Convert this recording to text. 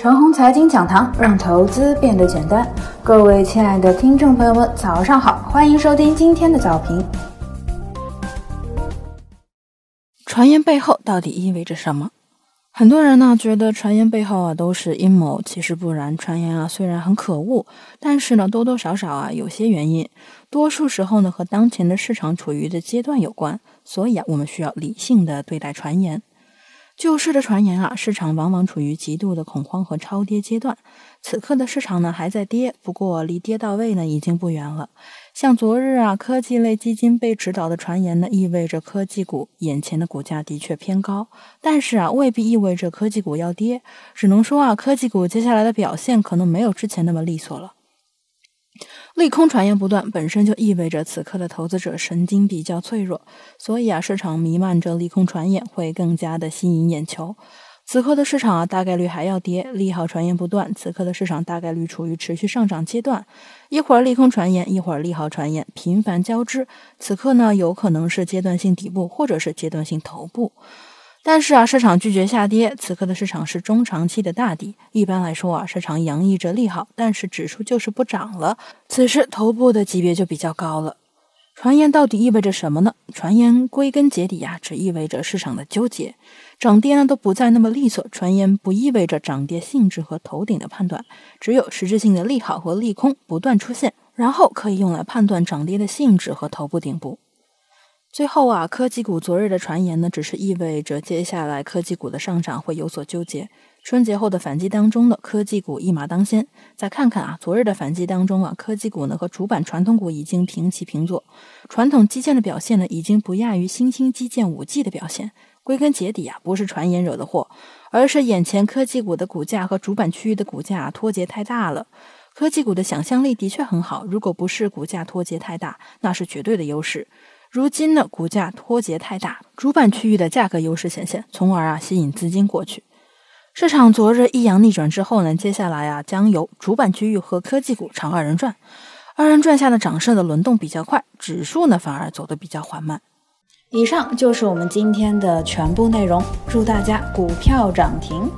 陈红财经讲堂，让投资变得简单。各位亲爱的听众朋友们，早上好，欢迎收听今天的早评。传言背后到底意味着什么？很多人呢觉得传言背后啊都是阴谋，其实不然。传言啊虽然很可恶，但是呢多多少少啊有些原因，多数时候呢和当前的市场处于的阶段有关。所以啊我们需要理性的对待传言。救市的传言啊，市场往往处于极度的恐慌和超跌阶段。此刻的市场呢还在跌，不过离跌到位呢已经不远了。像昨日啊，科技类基金被指导的传言呢，意味着科技股眼前的股价的确偏高，但是啊，未必意味着科技股要跌。只能说啊，科技股接下来的表现可能没有之前那么利索了。利空传言不断，本身就意味着此刻的投资者神经比较脆弱，所以啊，市场弥漫着利空传言会更加的吸引眼球。此刻的市场啊，大概率还要跌，利好传言不断，此刻的市场大概率处于持续上涨阶段。一会儿利空传言，一会儿利好传言，频繁交织，此刻呢，有可能是阶段性底部，或者是阶段性头部。但是啊，市场拒绝下跌，此刻的市场是中长期的大底。一般来说啊，市场洋溢着利好，但是指数就是不涨了，此时头部的级别就比较高了。传言到底意味着什么呢？传言归根结底啊，只意味着市场的纠结，涨跌呢都不再那么利索。传言不意味着涨跌性质和头顶的判断，只有实质性的利好和利空不断出现，然后可以用来判断涨跌的性质和头部顶部。最后啊，科技股昨日的传言呢，只是意味着接下来科技股的上涨会有所纠结。春节后的反击当中呢，科技股一马当先。再看看啊，昨日的反击当中啊，科技股呢和主板传统股已经平起平坐，传统基建的表现呢，已经不亚于新兴基建五 G 的表现。归根结底啊，不是传言惹的祸，而是眼前科技股的股价和主板区域的股价脱节太大了。科技股的想象力的确很好，如果不是股价脱节太大，那是绝对的优势。如今呢，股价脱节太大，主板区域的价格优势显现，从而啊吸引资金过去。市场昨日一阳逆转之后呢，接下来啊将由主板区域和科技股唱二人转，二人转下的涨势的轮动比较快，指数呢反而走得比较缓慢。以上就是我们今天的全部内容，祝大家股票涨停。